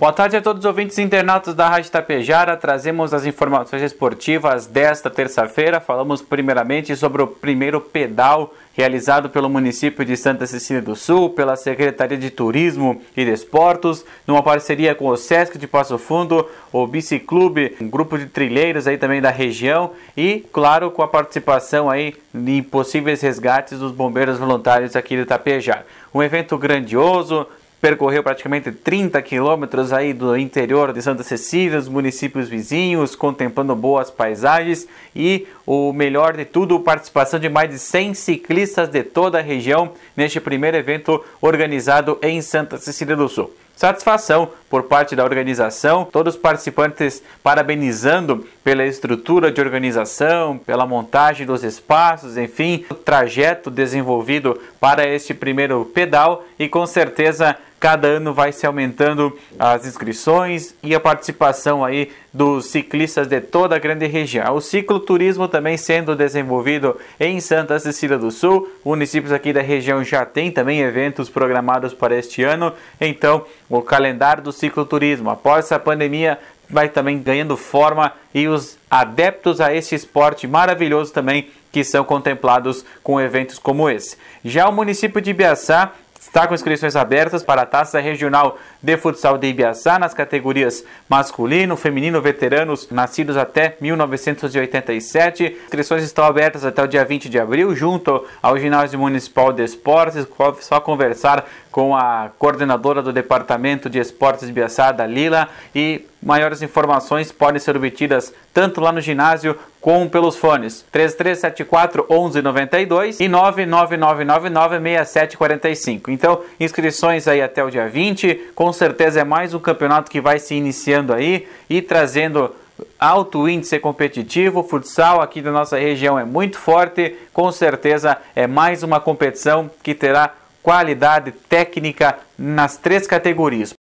Boa tarde a todos os ouvintes internautas da Rádio Tapejara. Trazemos as informações esportivas desta terça-feira. Falamos primeiramente sobre o primeiro pedal realizado pelo município de Santa Cecília do Sul, pela Secretaria de Turismo e Desportos, numa parceria com o Sesc de Passo Fundo, o Biciclube, um grupo de trilheiros aí também da região e, claro, com a participação aí em possíveis resgates dos bombeiros voluntários aqui de Tapejara. Um evento grandioso, percorreu praticamente 30 quilômetros aí do interior de Santa Cecília, os municípios vizinhos, contemplando boas paisagens e o melhor de tudo, participação de mais de 100 ciclistas de toda a região neste primeiro evento organizado em Santa Cecília do Sul. Satisfação por parte da organização, todos os participantes parabenizando pela estrutura de organização, pela montagem dos espaços, enfim, o trajeto desenvolvido para este primeiro pedal e com certeza cada ano vai se aumentando as inscrições e a participação aí dos ciclistas de toda a grande região. O cicloturismo também sendo desenvolvido em Santa Cecília do Sul. Municípios aqui da região já tem também eventos programados para este ano. Então, o calendário do cicloturismo após essa pandemia vai também ganhando forma e os adeptos a este esporte maravilhoso também que são contemplados com eventos como esse. Já o município de Ibiaçá está com inscrições abertas para a Taça Regional de Futsal de Ibiaçá nas categorias masculino, feminino, veteranos nascidos até 1987. Inscrições estão abertas até o dia 20 de abril, junto ao Ginásio Municipal de Esportes. Só conversar com a coordenadora do Departamento de Esportes de Ibiaçá, da Lila, e maiores informações podem ser obtidas tanto lá no ginásio como pelos fones 3374 1192 e 999996745. Então, inscrições aí até o dia 20. Com certeza é mais um campeonato que vai se iniciando aí e trazendo alto índice competitivo. O futsal aqui da nossa região é muito forte. Com certeza é mais uma competição que terá qualidade técnica nas três categorias.